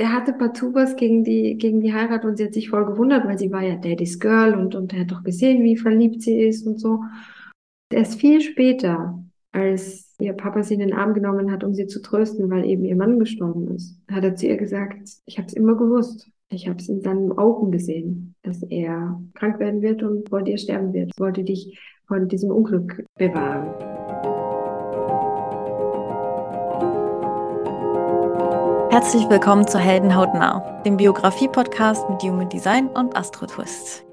der hatte partout was gegen die, gegen die Heirat und sie hat sich voll gewundert, weil sie war ja Daddy's Girl und, und er hat doch gesehen, wie verliebt sie ist und so. Erst viel später, als ihr Papa sie in den Arm genommen hat, um sie zu trösten, weil eben ihr Mann gestorben ist, hat er zu ihr gesagt, ich habe es immer gewusst. Ich habe es in seinen Augen gesehen, dass er krank werden wird und vor dir sterben wird. Ich wollte dich von diesem Unglück bewahren. Herzlich willkommen zu Heldenhaut nah, dem Biografie-Podcast mit Human Design und Astro Twist.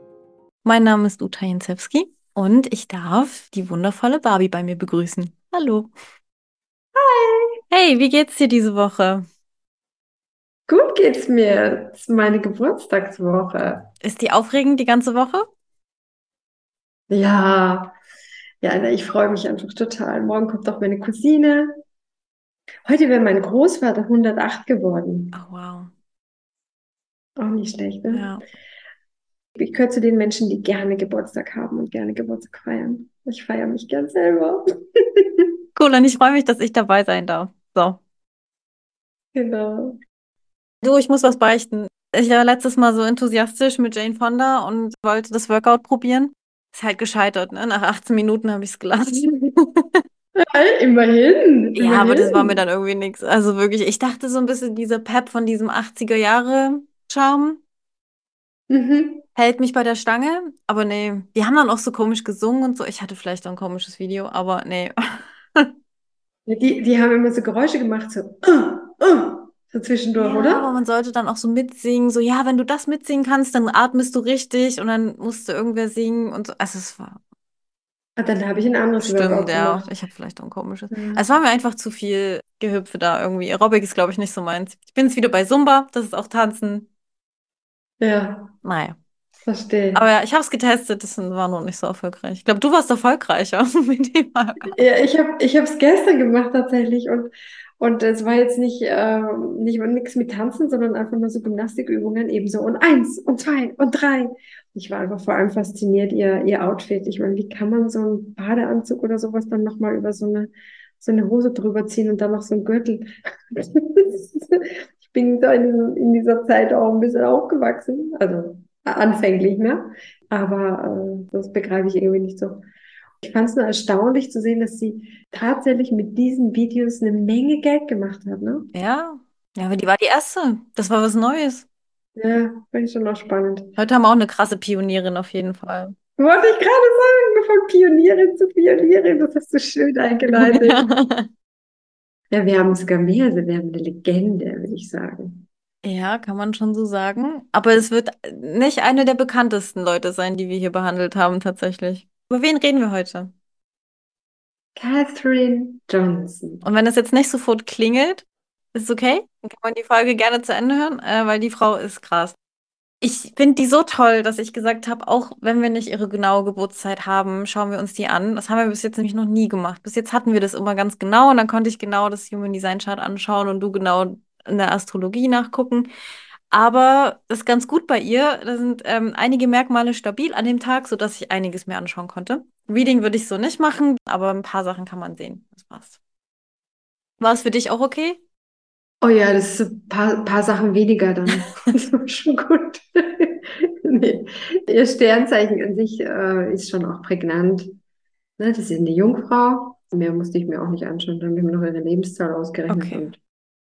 Mein Name ist Uta Jensewski und ich darf die wundervolle Barbie bei mir begrüßen. Hallo. Hi. Hey, wie geht's dir diese Woche? Gut geht's mir. Es ist meine Geburtstagswoche. Ist die aufregend die ganze Woche? Ja, ja, ich freue mich einfach total. Morgen kommt auch meine Cousine. Heute wäre mein Großvater 108 geworden. Oh, wow. Auch nicht schlecht, ne? Ja. Ich gehöre zu den Menschen, die gerne Geburtstag haben und gerne Geburtstag feiern. Ich feiere mich gern selber. Cool, und ich freue mich, dass ich dabei sein darf. So. Genau. Du, ich muss was beichten. Ich war letztes Mal so enthusiastisch mit Jane Fonda und wollte das Workout probieren. Ist halt gescheitert, ne? Nach 18 Minuten habe ich es gelassen. immerhin. Ja, immerhin. aber das war mir dann irgendwie nichts. Also wirklich, ich dachte so ein bisschen, dieser Pep von diesem 80er Jahre Charme Mhm. hält mich bei der Stange. Aber nee, die haben dann auch so komisch gesungen und so. Ich hatte vielleicht auch ein komisches Video, aber nee. Die, die haben immer so Geräusche gemacht, so, uh, uh, so zwischendurch, Ja, oder? aber man sollte dann auch so mitsingen. So, ja, wenn du das mitsingen kannst, dann atmest du richtig und dann musste irgendwer singen und so. Also es war Ah, dann habe ich ein anderes stimmt, Workout ja. gemacht. Ich habe vielleicht auch ein komisches. Ja. Es war mir einfach zu viel Gehüpfe da irgendwie. Aerobic ist, glaube ich, nicht so meins. Ich bin jetzt wieder bei Zumba, das ist auch Tanzen. Ja, Naja. verstehe. Aber ja, ich habe es getestet, das war noch nicht so erfolgreich. Ich glaube, du warst erfolgreicher mit dem Workout. Ja, ich habe ich es gestern gemacht tatsächlich und und es war jetzt nicht ähm, nicht nichts mit Tanzen, sondern einfach nur so Gymnastikübungen ebenso und eins und zwei und drei. Ich war einfach vor allem fasziniert ihr ihr Outfit. Ich meine, wie kann man so einen Badeanzug oder sowas dann noch mal über so eine so eine Hose drüber ziehen und dann noch so einen Gürtel? Ich bin da in, in dieser Zeit auch ein bisschen aufgewachsen, also anfänglich, ne? Aber äh, das begreife ich irgendwie nicht so. Ich fand es nur erstaunlich zu sehen, dass sie tatsächlich mit diesen Videos eine Menge Geld gemacht hat, ne? Ja. Ja, aber die war die erste. Das war was Neues. Ja, finde ich schon auch spannend. Heute haben wir auch eine krasse Pionierin auf jeden Fall. Wollte ich gerade sagen, von Pionierin zu Pionierin, das hast du schön eingeleitet. Ja, wir haben sogar mehr, also wir haben eine Legende, würde ich sagen. Ja, kann man schon so sagen. Aber es wird nicht eine der bekanntesten Leute sein, die wir hier behandelt haben, tatsächlich. Über wen reden wir heute? Catherine Johnson. Und wenn das jetzt nicht sofort klingelt, ist okay. Dann kann man die Folge gerne zu Ende hören, äh, weil die Frau ist krass. Ich finde die so toll, dass ich gesagt habe, auch wenn wir nicht ihre genaue Geburtszeit haben, schauen wir uns die an. Das haben wir bis jetzt nämlich noch nie gemacht. Bis jetzt hatten wir das immer ganz genau und dann konnte ich genau das Human Design Chart anschauen und du genau in der Astrologie nachgucken. Aber das ist ganz gut bei ihr. Da sind ähm, einige Merkmale stabil an dem Tag, sodass ich einiges mehr anschauen konnte. Reading würde ich so nicht machen, aber ein paar Sachen kann man sehen. Das passt. War es für dich auch okay? Oh ja, das ist ein paar, paar Sachen weniger dann. Das ist schon gut. Nee. Ihr Sternzeichen an sich äh, ist schon auch prägnant. Ne, das ist eine Jungfrau. Mehr musste ich mir auch nicht anschauen. Dann haben wir noch ihre Lebenszahl ausgerechnet Okay. und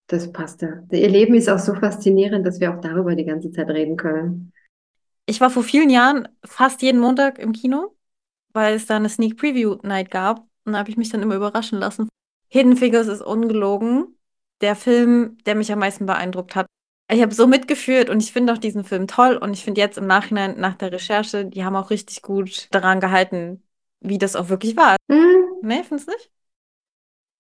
das passt ja. Ihr Leben ist auch so faszinierend, dass wir auch darüber die ganze Zeit reden können. Ich war vor vielen Jahren fast jeden Montag im Kino, weil es da eine Sneak Preview Night gab. Und da habe ich mich dann immer überraschen lassen. Hidden Figures ist ungelogen. Der Film, der mich am meisten beeindruckt hat. Ich habe so mitgeführt und ich finde auch diesen Film toll. Und ich finde jetzt im Nachhinein, nach der Recherche, die haben auch richtig gut daran gehalten, wie das auch wirklich war. Hm, Ne, findest du nicht?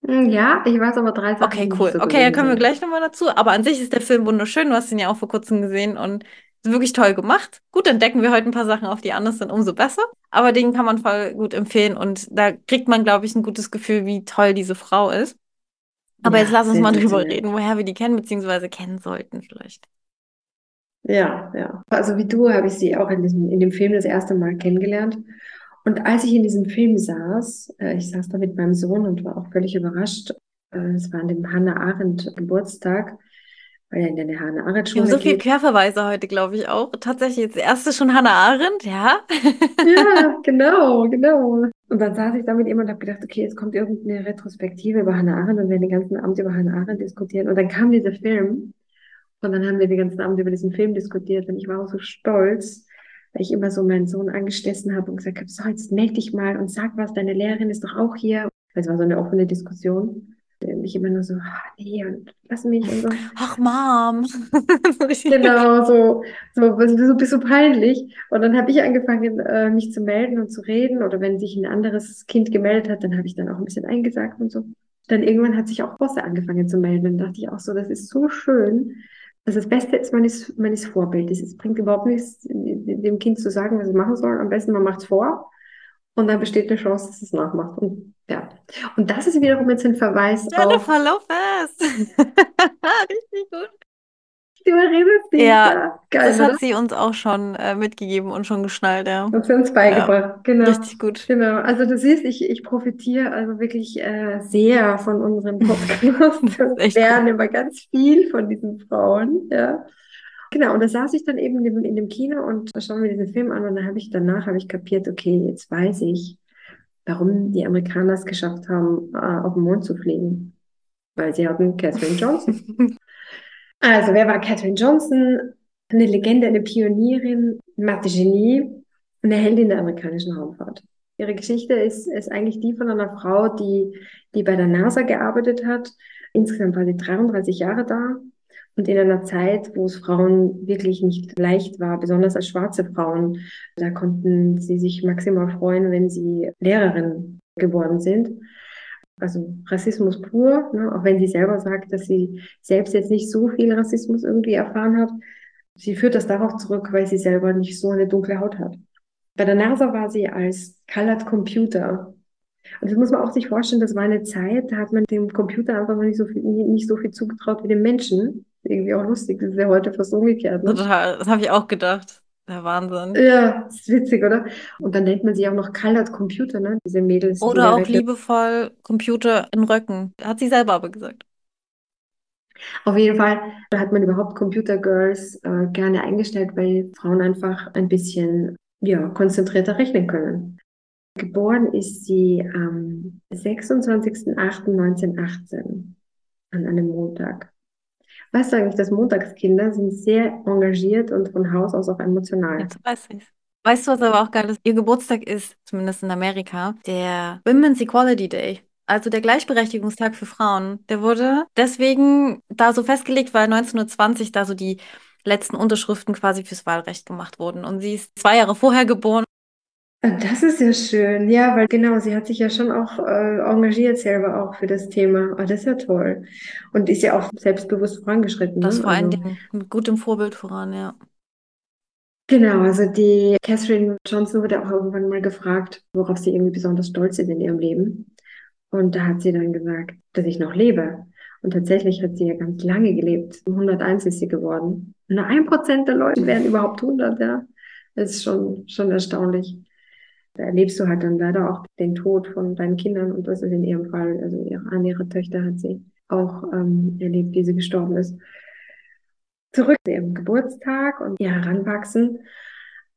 hm, ja, ich weiß aber drei Sachen, Okay, cool. so Okay, da kommen wir gleich nochmal dazu. Aber an sich ist der Film wunderschön. Du hast ihn ja auch vor kurzem gesehen und wirklich toll gemacht. Gut, dann decken wir heute ein paar Sachen auf, die anders sind, umso besser. Aber den kann man voll gut empfehlen und da kriegt man, glaube ich, ein gutes Gefühl, wie toll diese Frau ist. Aber jetzt Ja, lass uns mal drüber reden, woher wir die kennen, beziehungsweise kennen sollten vielleicht. Ja, ja. Also wie du habe ich sie auch in diesem, in dem Film das erste Mal kennengelernt. Und als ich in diesem Film saß, äh, ich saß da mit meinem Sohn und war auch völlig überrascht. Äh, es war an dem Hannah Arendt Geburtstag. Weil er in eine Hannah Wir haben Arendt-Schule so viel geht. Querverweise heute, glaube ich auch. Tatsächlich, das erste schon Hannah Arendt, ja. Ja, genau, genau. Und dann saß ich da mit ihm und habe gedacht, okay, jetzt kommt irgendeine Retrospektive über Hannah Arendt und wir den ganzen Abend über Hannah Arendt diskutieren. Und dann kam dieser Film und dann haben wir den ganzen Abend über diesen Film diskutiert und ich war auch so stolz, weil ich immer so meinen Sohn angestessen habe und gesagt habe, so, jetzt melde dich mal und sag was, deine Lehrerin ist doch auch hier. Es war so eine offene Diskussion. Ich immer nur so, ah, nee, und lass mich und so. Ach, Mom. Genau, so, so, so, so, so peinlich. Und dann habe ich angefangen, äh, mich zu melden und zu reden. Oder wenn sich ein anderes Kind gemeldet hat, dann habe ich dann auch ein bisschen eingesagt und so. Dann irgendwann hat sich auch Bosse angefangen zu melden. Dann dachte ich auch so, das ist so schön. Also das Beste ist, man ist, man ist Vorbild. Es bringt überhaupt nichts, dem Kind zu sagen, was es machen soll. Am besten, man macht es vor. Und dann besteht eine Chance, dass es nachmacht. Und ja. Und das ist wiederum jetzt ein Verweis Jennifer auf. Lopez. Richtig gut. Du erinnerst dich, Ja, ja. Geil, das oder? hat sie uns auch schon äh, mitgegeben und schon geschnallt, ja. Hat sie uns beigebracht, genau. Richtig gut. Genau, also du siehst, ich, ich profitiere also wirklich äh, sehr von unserem Podcast echt lerne immer ganz viel von diesen Frauen, ja. Genau, und da saß ich dann eben in dem, in dem Kino und schauen wir diesen Film an und dann habe ich danach habe ich kapiert, okay, jetzt weiß ich, warum die Amerikaner es geschafft haben, äh, auf den Mond zu fliegen. Weil sie hatten Catherine Johnson. Also, wer war Catherine Johnson? Eine Legende, eine Pionierin, Mathe-Genie, eine Heldin der amerikanischen Raumfahrt. Ihre Geschichte ist, ist eigentlich die von einer Frau, die, die bei der NASA gearbeitet hat. Insgesamt war sie 33 Jahre da. Und in einer Zeit, wo es Frauen wirklich nicht leicht war, besonders als schwarze Frauen, da konnten sie sich maximal freuen, wenn sie Lehrerin geworden sind. Also Rassismus pur, ne? auch wenn sie selber sagt, dass sie selbst jetzt nicht so viel Rassismus irgendwie erfahren hat. Sie führt das darauf zurück, weil sie selber nicht so eine dunkle Haut hat. Bei der NASA war sie als Colored Computer. Und das muss man auch sich vorstellen, das war eine Zeit, da hat man dem Computer einfach noch nicht so viel, nicht so viel zugetraut wie dem Menschen. Irgendwie auch lustig, das ist ja heute fast umgekehrt. Ne? Total, das habe ich auch gedacht. Der Wahnsinn. Ja, ist witzig, oder? Und dann nennt man sie auch noch Colored Computer, ne? Diese Mädels. Oder auch direkt- liebevoll Computer in Röcken. Hat sie selber aber gesagt. Auf jeden Fall hat man überhaupt Computer Girls äh, gerne eingestellt, weil Frauen einfach ein bisschen ja, konzentrierter rechnen können. Geboren ist sie am 26.08.1918 an einem Montag. Weißt du eigentlich, dass Montagskinder sind sehr engagiert und von Haus aus auch emotional. Jetzt weiß ich's. Weißt du, was aber auch geil ist? Ihr Geburtstag ist, zumindest in Amerika, der Women's Equality Day. Also der Gleichberechtigungstag für Frauen. Der wurde deswegen da so festgelegt, weil 1920 da so die letzten Unterschriften quasi fürs Wahlrecht gemacht wurden. Und sie ist zwei Jahre vorher geboren. Das ist ja schön, ja, weil genau, sie hat sich ja schon auch äh, engagiert selber auch für das Thema. Ah, das ist ja toll. Und ist ja auch selbstbewusst vorangeschritten, Das ne? vor allen Also, Dingen mit gutem Vorbild voran, ja. genau, also die Catherine Johnson wurde auch irgendwann mal gefragt, worauf sie irgendwie besonders stolz ist in ihrem Leben. Und da hat sie dann gesagt, dass ich noch lebe. Und tatsächlich hat sie ja ganz lange gelebt. 101 ist sie geworden. Nur ein Prozent der Leute werden überhaupt 100, ja. Das ist schon, schon erstaunlich. Da erlebst du halt dann leider auch den Tod von deinen Kindern und das ist in ihrem Fall, also ihre, an ihre Töchter hat sie auch ähm, erlebt, wie sie gestorben ist. Zurück zu ihrem Geburtstag und ihr Heranwachsen,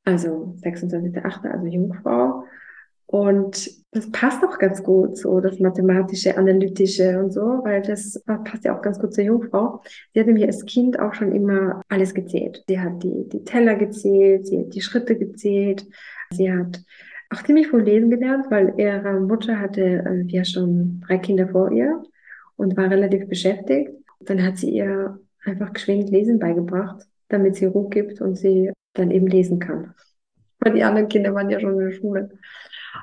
also 26.8., also Jungfrau. Und das passt auch ganz gut, so das mathematische, analytische und so, weil das passt ja auch ganz gut zur Jungfrau. Sie hat nämlich als Kind auch schon immer alles gezählt. Sie hat die, die Teller gezählt, sie hat die Schritte gezählt, sie hat auch ziemlich viel lesen gelernt, weil ihre Mutter hatte äh, ja schon drei Kinder vor ihr und war relativ beschäftigt. Dann hat sie ihr einfach geschwind Lesen beigebracht, damit sie Ruhe gibt und sie dann eben lesen kann. Weil die anderen Kinder waren ja schon in der Schule.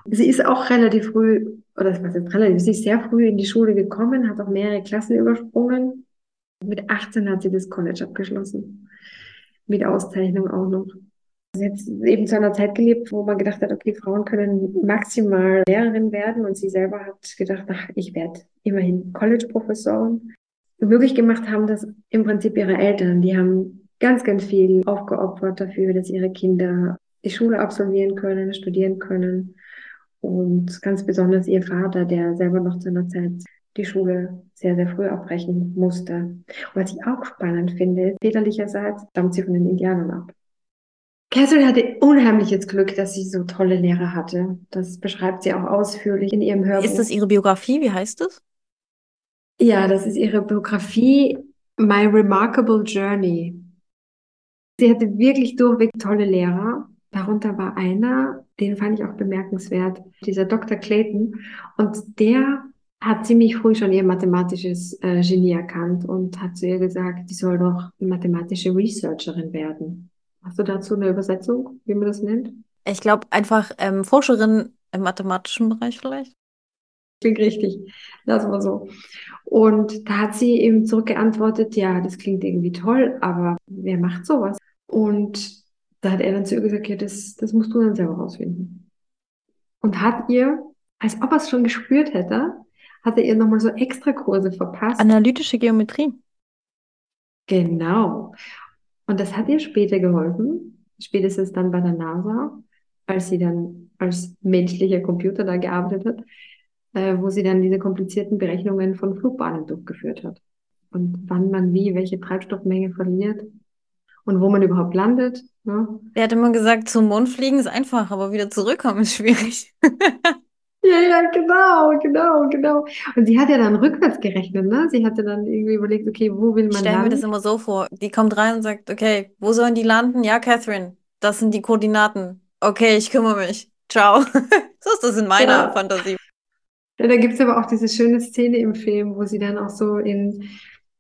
Sie ist auch relativ früh, oder was ist relativ, sie ist sehr früh in die Schule gekommen, hat auch mehrere Klassen übersprungen. Mit 18 hat sie das College abgeschlossen. Mit Auszeichnung auch noch. Sie hat eben zu einer Zeit gelebt, wo man gedacht hat, okay, Frauen können maximal Lehrerin werden und sie selber hat gedacht, ach, ich werde immerhin College-Professorin. Möglich gemacht haben das im Prinzip ihre Eltern. Die haben ganz, ganz viel aufgeopfert dafür, dass ihre Kinder die Schule absolvieren können, studieren können. Und ganz besonders ihr Vater, der selber noch zu einer Zeit die Schule sehr, sehr früh abbrechen musste. Und was ich auch spannend finde, väterlicherseits stammt sie von den Indianern ab. Catherine hatte unheimliches Glück, dass sie so tolle Lehrer hatte. Das beschreibt sie auch ausführlich in ihrem Hörbuch. Ist das ihre Biografie? Wie heißt es? Ja, das ist ihre Biografie My Remarkable Journey. Sie hatte wirklich durchweg tolle Lehrer. Darunter war einer, den fand ich auch bemerkenswert, dieser Dr. Clayton. Und der hat ziemlich früh schon ihr mathematisches äh, Genie erkannt und hat zu ihr gesagt, sie soll doch mathematische Researcherin werden. Hast du dazu eine Übersetzung, wie man das nennt? Ich glaube einfach ähm, Forscherin im mathematischen Bereich vielleicht. Klingt richtig. Lassen wir so. Und da hat sie ihm zurückgeantwortet, ja, das klingt irgendwie toll, aber wer macht sowas? Und da hat er dann zu ihr gesagt, ja, das, das musst du dann selber rausfinden. Und hat ihr, als ob er es schon gespürt hätte, hat er ihr nochmal so extra Kurse verpasst. Analytische Geometrie. Genau. Und das hat ihr später geholfen, spätestens dann bei der NASA, als sie dann als menschlicher Computer da gearbeitet hat, äh, wo sie dann diese komplizierten Berechnungen von Flugbahnen durchgeführt hat. Und wann man wie, welche Treibstoffmenge verliert und wo man überhaupt landet. Ne? Er hat immer gesagt, zum Mond fliegen ist einfach, aber wieder zurückkommen ist schwierig. Ja, ja, genau, genau, genau. Und sie hat ja dann rückwärts gerechnet, ne? Sie hatte dann irgendwie überlegt, okay, wo will Ich man stelle mir das landen? immer so vor. Die kommt rein und sagt, okay, wo sollen die landen? Ja, Catherine, das sind die Koordinaten. Okay, ich kümmere mich. Ciao. So ist das in meiner Genau. Fantasie. Ja, da gibt's aber auch diese schöne Szene im Film, wo sie dann auch so in,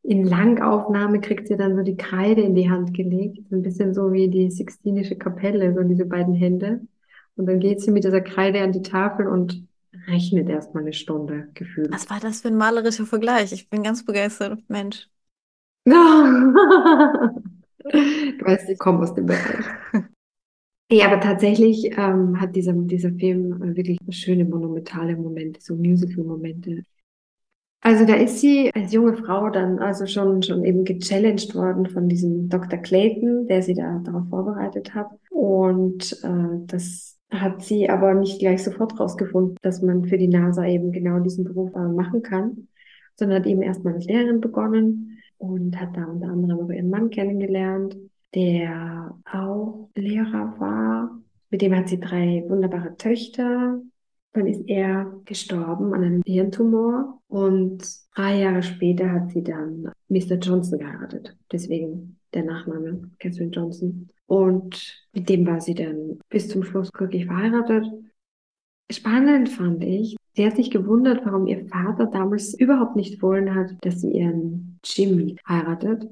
in Langaufnahme kriegt sie dann so die Kreide in die Hand gelegt. Ein bisschen so wie die Sixtinische Kapelle, so diese beiden Hände. Und dann geht sie mit dieser Kreide an die Tafel und rechnet erstmal eine Stunde gefühlt. Was war das für ein malerischer Vergleich? Ich bin ganz begeistert. Mensch. Du weißt, ich komme aus dem Bereich. Ja, aber tatsächlich ähm, hat dieser, dieser Film wirklich schöne monumentale Momente, so Musical-Momente. Also da ist sie als junge Frau dann also schon, schon eben gechallenged worden von diesem Dr. Clayton, der sie da darauf vorbereitet hat. Und äh, das hat sie aber nicht gleich sofort rausgefunden, dass man für die NASA eben genau diesen Beruf äh, machen kann, sondern hat eben erstmal als Lehrerin begonnen und hat da unter anderem auch ihren Mann kennengelernt, der auch Lehrer war. Mit dem hat sie drei wunderbare Töchter. Dann ist er gestorben an einem Hirntumor und drei Jahre später hat sie dann Mr. Johnson geheiratet. Deswegen der Nachname Catherine Johnson. Und mit dem war sie dann bis zum Schluss glücklich verheiratet. Spannend fand ich, sie hat sich gewundert, warum ihr Vater damals überhaupt nicht wollen hat, dass sie ihren Jimmy heiratet.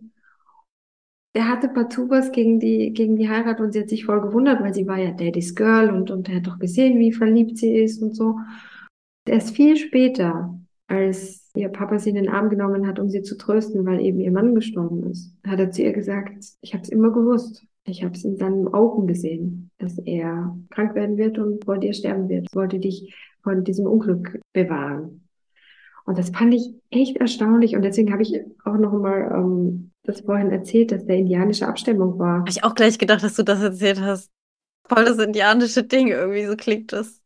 Der hatte partout was gegen die, gegen die Heirat und sie hat sich voll gewundert, weil sie war ja Daddy's Girl und, und er hat doch gesehen, wie verliebt sie ist und so. Erst viel später, als ihr Papa sie in den Arm genommen hat, um sie zu trösten, weil eben ihr Mann gestorben ist, hat er zu ihr gesagt, ich habe es immer gewusst. Ich habe es in seinen Augen gesehen, dass er krank werden wird und vor dir sterben wird. Ich wollte dich von diesem Unglück bewahren. Und das fand ich echt erstaunlich. Und deswegen habe ich auch noch mal ähm, das vorhin erzählt, dass der indianische Abstammung war. Habe ich auch gleich gedacht, dass du das erzählt hast. Voll das indianische Ding, irgendwie so klingt das.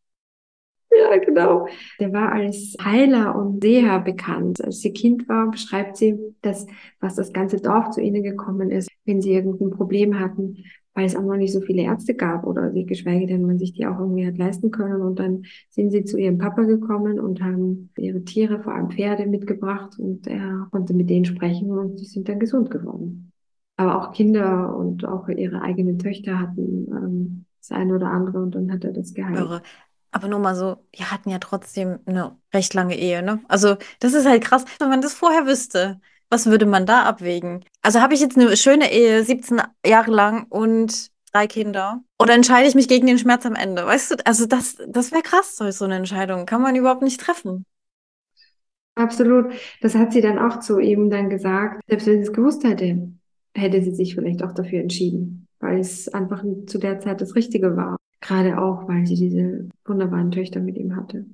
Ja, genau. Der war als Heiler und Seher bekannt. Als sie Kind war, beschreibt sie, dass was das ganze Dorf zu ihnen gekommen ist, wenn sie irgendein Problem hatten, weil es auch noch nicht so viele Ärzte gab oder wie geschweige denn man sich die auch irgendwie hat leisten können. Und dann sind sie zu ihrem Papa gekommen und haben ihre Tiere, vor allem Pferde, mitgebracht und er konnte mit denen sprechen und sie sind dann gesund geworden. Aber auch Kinder und auch ihre eigenen Töchter hatten ähm, das eine oder andere und dann hat er das geheilt. Aber nur mal so, die hatten ja trotzdem eine recht lange Ehe, ne? Also, das ist halt krass, wenn man das vorher wüsste. Was würde man da abwägen? Also, habe ich jetzt eine schöne Ehe, 17 Jahre lang und drei Kinder? Oder entscheide ich mich gegen den Schmerz am Ende? Weißt du, also das, das wäre krass, so eine Entscheidung. Kann man überhaupt nicht treffen. Absolut. Das hat sie dann auch zu ihm dann gesagt. Selbst wenn sie es gewusst hätte, hätte sie sich vielleicht auch dafür entschieden, weil es einfach zu der Zeit das Richtige war. Gerade auch, weil sie diese wunderbaren Töchter mit ihm hatte.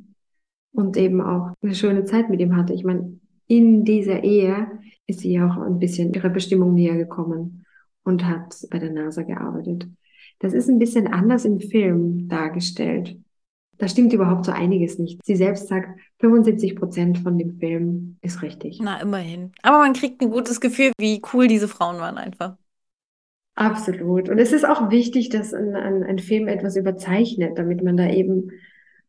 Und eben auch eine schöne Zeit mit ihm hatte. Ich meine, in dieser Ehe ist sie auch ein bisschen ihrer Bestimmung näher gekommen und hat bei der NASA gearbeitet. Das ist ein bisschen anders im Film dargestellt. da stimmt überhaupt so einiges nicht. Sie selbst sagt, 75 Prozent von dem Film ist richtig. Na, immerhin. Aber man kriegt ein gutes Gefühl, wie cool diese Frauen waren einfach. Absolut. Und es ist auch wichtig, dass ein, ein, ein Film etwas überzeichnet, damit man da eben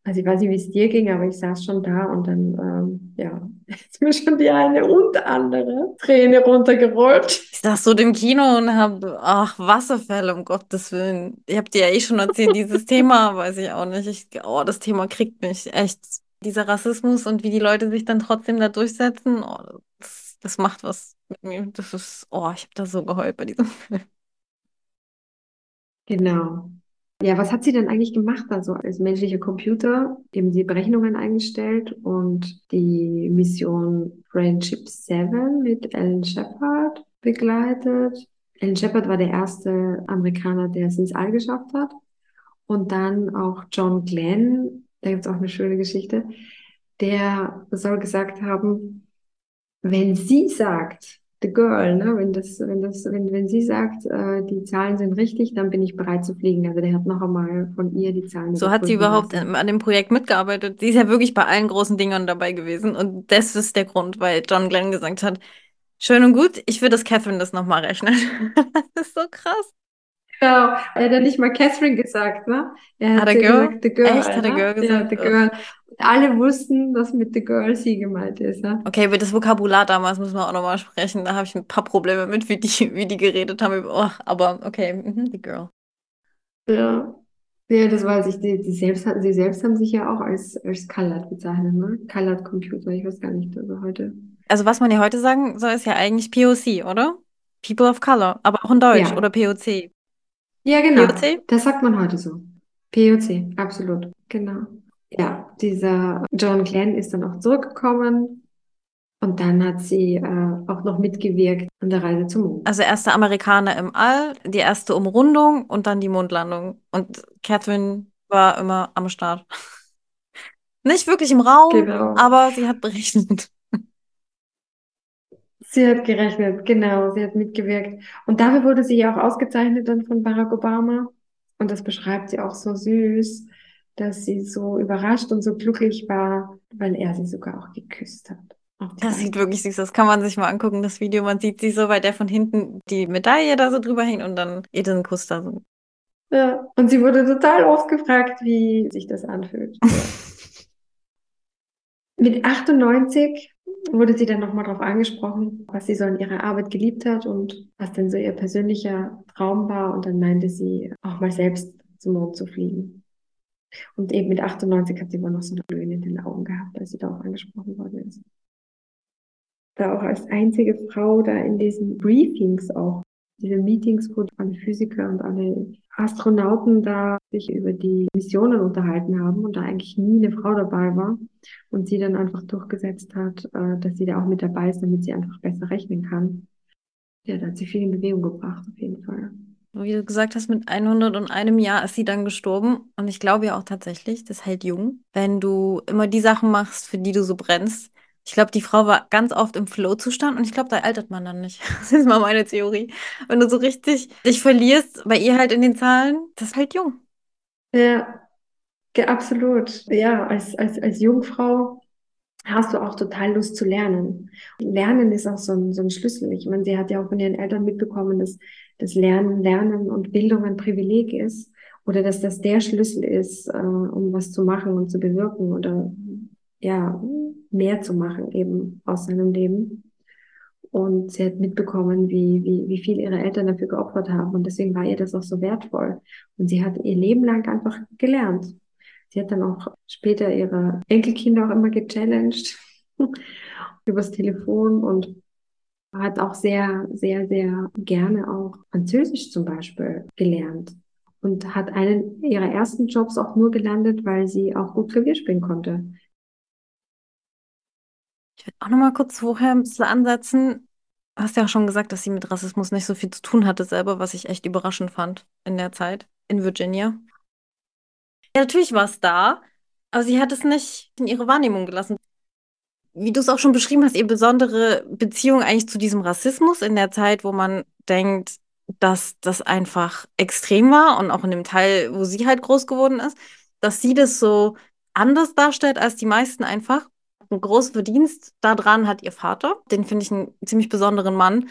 also ich weiß nicht, wie es dir ging, aber ich saß schon da und dann, ähm, ja, ist mir schon die eine und andere Träne runtergerollt. Ich saß so im Kino und habe, ach, Wasserfälle, um Gottes Willen. Ich habe dir ja eh schon erzählt, dieses Thema, weiß ich auch nicht. Ich, oh, das Thema kriegt mich echt. Dieser Rassismus und wie die Leute sich dann trotzdem da durchsetzen, oh, das, das macht was mit mir. Das ist, oh, ich habe da so geheult bei diesem Film. Genau. Ja, was hat sie denn eigentlich gemacht, also als menschlicher Computer? Eben die Berechnungen eingestellt und die Mission Friendship 7 mit Alan Shepard begleitet. Alan Shepard war der erste Amerikaner, der es ins All geschafft hat. Und dann auch John Glenn, da gibt es auch eine schöne Geschichte, der soll gesagt haben, wenn sie sagt, the girl, ne? Wenn das, wenn das, wenn, wenn sie sagt, äh, die Zahlen sind richtig, dann bin ich bereit zu fliegen. Also der hat noch einmal von ihr die Zahlen. So hat sie überhaupt lassen. an dem Projekt mitgearbeitet. Sie ist ja wirklich bei allen großen Dingern dabei gewesen. Und das ist der Grund, weil John Glenn gesagt hat, schön und gut, ich würde das Catherine das nochmal rechnen. das ist so krass. Genau, er hat ja nicht mal Catherine gesagt, ne? Er hat, hat gesagt, the girl. Echt, hat der Girl gesagt? Ja, the girl alle wussten, dass mit The Girl sie gemeint ist. Ja? Okay, über das Vokabular damals müssen wir auch nochmal sprechen. Da habe ich ein paar Probleme mit, wie die, wie die geredet haben. Oh, aber okay, mhm, The Girl. Ja. Ja, das weiß ich. Die, die selbst, sie selbst haben sich ja auch als, als Colored bezeichnet, ne? Colored Computer, ich weiß gar nicht, also heute. Also was man ja heute sagen soll, ist ja eigentlich POC, oder? People of Color, aber auch in Deutsch ja. oder POC. Ja, genau. POC? Das sagt man heute so. POC, absolut, genau ja, dieser John Glenn ist dann auch zurückgekommen und dann hat sie äh, auch noch mitgewirkt an der Reise zum Mond. Also erste Amerikaner im All, die erste Umrundung und dann die Mondlandung. Und Catherine war immer am Start. Nicht wirklich im Raum, genau. aber sie hat berechnet. Sie hat gerechnet, genau, sie hat mitgewirkt. Und dafür wurde sie ja auch ausgezeichnet dann von Barack Obama. Und das beschreibt sie auch so süß dass sie so überrascht und so glücklich war, weil er sie sogar auch geküsst hat. Das sieht wirklich süß aus. Das kann man sich mal angucken, das Video. Man sieht sie so, weil der von hinten die Medaille da so drüber hängt und dann ihr den Kuss da so. Ja, und sie wurde total oft gefragt, wie sich das anfühlt. Mit 98 wurde sie dann nochmal darauf angesprochen, was sie so in ihrer Arbeit geliebt hat und was denn so ihr persönlicher Traum war. Und dann meinte sie, auch mal selbst zum Mond zu fliegen. Und eben mit 98 hat sie immer noch so eine Glühen in den Augen gehabt, als sie da auch angesprochen worden ist. Da auch als einzige Frau da in diesen Briefings auch, diese Meetings, wo alle Physiker und alle Astronauten da sich über die Missionen unterhalten haben und da eigentlich nie eine Frau dabei war und sie dann einfach durchgesetzt hat, äh, dass sie da auch mit dabei ist, damit sie einfach besser rechnen kann. Ja, da hat sie viel in Bewegung gebracht, auf jeden Fall wie du gesagt hast, mit 101 Jahr ist sie dann gestorben. Und ich glaube ja auch tatsächlich, das hält jung, wenn du immer die Sachen machst, für die du so brennst. Ich glaube, die Frau war ganz oft im Flow-Zustand und ich glaube, da altert man dann nicht. Das ist mal meine Theorie. Wenn du so richtig dich verlierst, bei ihr halt in den Zahlen, das halt jung. Ja, absolut. Ja, als, als, als Jungfrau hast du auch total Lust zu lernen. Lernen ist auch so ein, so ein Schlüssel. Ich meine, sie hat ja auch von ihren Eltern mitbekommen, dass das Lernen, Lernen und Bildung ein Privileg ist oder dass das der Schlüssel ist, äh, um was zu machen und zu bewirken oder ja, mehr zu machen eben aus seinem Leben. Und sie hat mitbekommen, wie, wie, wie viel ihre Eltern dafür geopfert haben. Und deswegen war ihr das auch so wertvoll. Und sie hat ihr Leben lang einfach gelernt. Sie hat dann auch später ihre Enkelkinder auch immer gechallenged übers Telefon und hat auch sehr, sehr, sehr gerne auch Französisch zum Beispiel gelernt und hat einen ihrer ersten Jobs auch nur gelandet, weil sie auch gut Klavier spielen konnte. Ich würde auch noch mal kurz vorher ein bisschen ansetzen. Du hast ja auch schon gesagt, dass sie mit Rassismus nicht so viel zu tun hatte selber, was ich echt überraschend fand in der Zeit in Virginia. Ja, natürlich war es da, aber sie hat es nicht in ihre Wahrnehmung gelassen. Wie du es auch schon beschrieben hast, ihr besondere Beziehung eigentlich zu diesem Rassismus in der Zeit, wo man denkt, dass das einfach extrem war und auch in dem Teil, wo sie halt groß geworden ist. dass sie das so anders darstellt als die meisten einfach. Ein großes Verdienst daran hat ihr Vater. Den finde ich einen ziemlich besonderen Mann.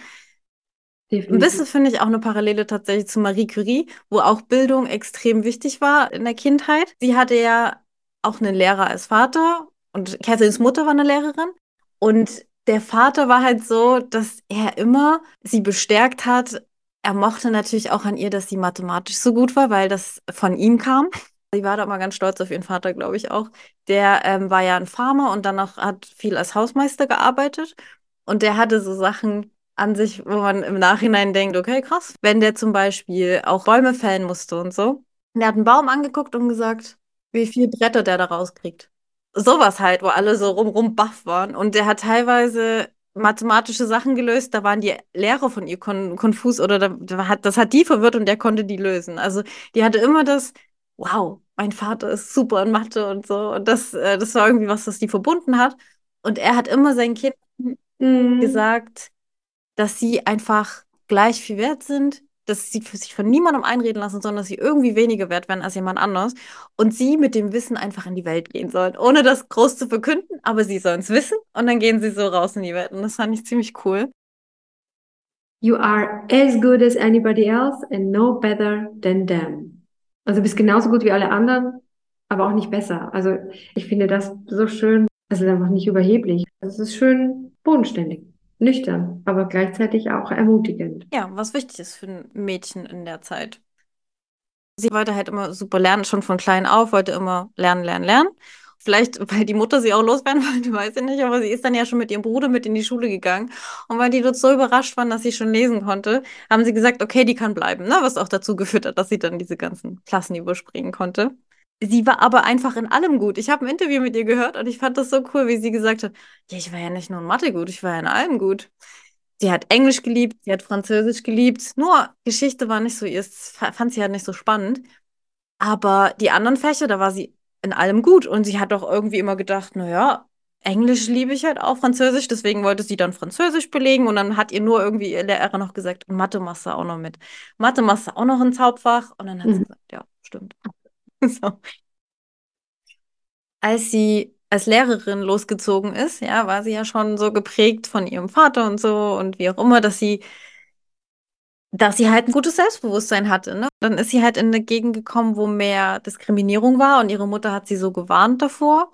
Definitiv. Ein bisschen finde ich auch eine Parallele tatsächlich zu Marie Curie, wo auch Bildung extrem wichtig war in der Kindheit. Sie hatte ja auch einen Lehrer als Vater und Catherines Mutter war eine Lehrerin. Und der Vater war halt so, dass er immer sie bestärkt hat. Er mochte natürlich auch an ihr, dass sie mathematisch so gut war, weil das von ihm kam. Sie war da mal ganz stolz auf ihren Vater, glaube ich auch. Der ähm, war ja ein Farmer und dann auch hat viel als Hausmeister gearbeitet. Und der hatte so Sachen an sich, wo man im Nachhinein denkt, okay, krass. Wenn der zum Beispiel auch Bäume fällen musste und so. Der hat einen Baum angeguckt und gesagt, wie viele Bretter der da rauskriegt. Sowas halt, wo alle so rum, rum baff waren. Und der hat teilweise mathematische Sachen gelöst, da waren die Lehrer von ihr kon konfus oder da, hat, das hat die verwirrt und der konnte die lösen. Also die hatte immer das, wow, mein Vater ist super in Mathe und so. Und das, äh, das war irgendwie was, das die verbunden hat. Und er hat immer seinen Kindern mhm. gesagt, dass sie einfach gleich viel wert sind, dass sie sich von niemandem einreden lassen, sondern dass sie irgendwie weniger wert werden als jemand anders und sie mit dem Wissen einfach in die Welt gehen sollen, ohne das groß zu verkünden, aber sie sollen es wissen und dann gehen sie so raus in die Welt und das fand ich ziemlich cool. You are as good as anybody else and no better than them. Also du bist genauso gut wie alle anderen, aber auch nicht besser. Also ich finde das so schön. Es ist einfach nicht überheblich. Es ist schön bodenständig nüchtern, aber gleichzeitig auch ermutigend. Ja, was wichtig ist für ein Mädchen in der Zeit. Sie wollte halt immer super lernen, schon von klein auf, wollte immer lernen, lernen, lernen. Vielleicht, weil die Mutter sie auch loswerden wollte, weiß ich nicht, aber sie ist dann ja schon mit ihrem Bruder mit in die Schule gegangen. Und weil die dort so überrascht waren, dass sie schon lesen konnte, haben sie gesagt, okay, die kann bleiben, ne? was auch dazu geführt hat, dass sie dann diese ganzen Klassen überspringen konnte. Sie war aber einfach in allem gut. Ich habe ein Interview mit ihr gehört und ich fand das so cool, wie sie gesagt hat, ja, ich war ja nicht nur in Mathe gut, ich war ja in allem gut. Sie hat Englisch geliebt, sie hat Französisch geliebt, nur Geschichte war nicht so ihr, fand sie halt nicht so spannend. Aber die anderen Fächer, da war sie in allem gut und sie hat doch irgendwie immer gedacht, naja, Englisch liebe ich halt auch, Französisch, deswegen wollte sie dann Französisch belegen und dann hat ihr nur irgendwie ihr Lehrer noch gesagt, und Mathe machst du auch noch mit. Mathe machst du auch noch ins Hauptfach und dann hat mhm. sie gesagt, ja, stimmt. So. Als sie als Lehrerin losgezogen ist, ja, war sie ja schon so geprägt von ihrem Vater und so und wie auch immer, dass sie, dass sie halt ein gutes Selbstbewusstsein hatte. Ne? Dann ist sie halt in eine Gegend gekommen, wo mehr Diskriminierung war und ihre Mutter hat sie so gewarnt davor.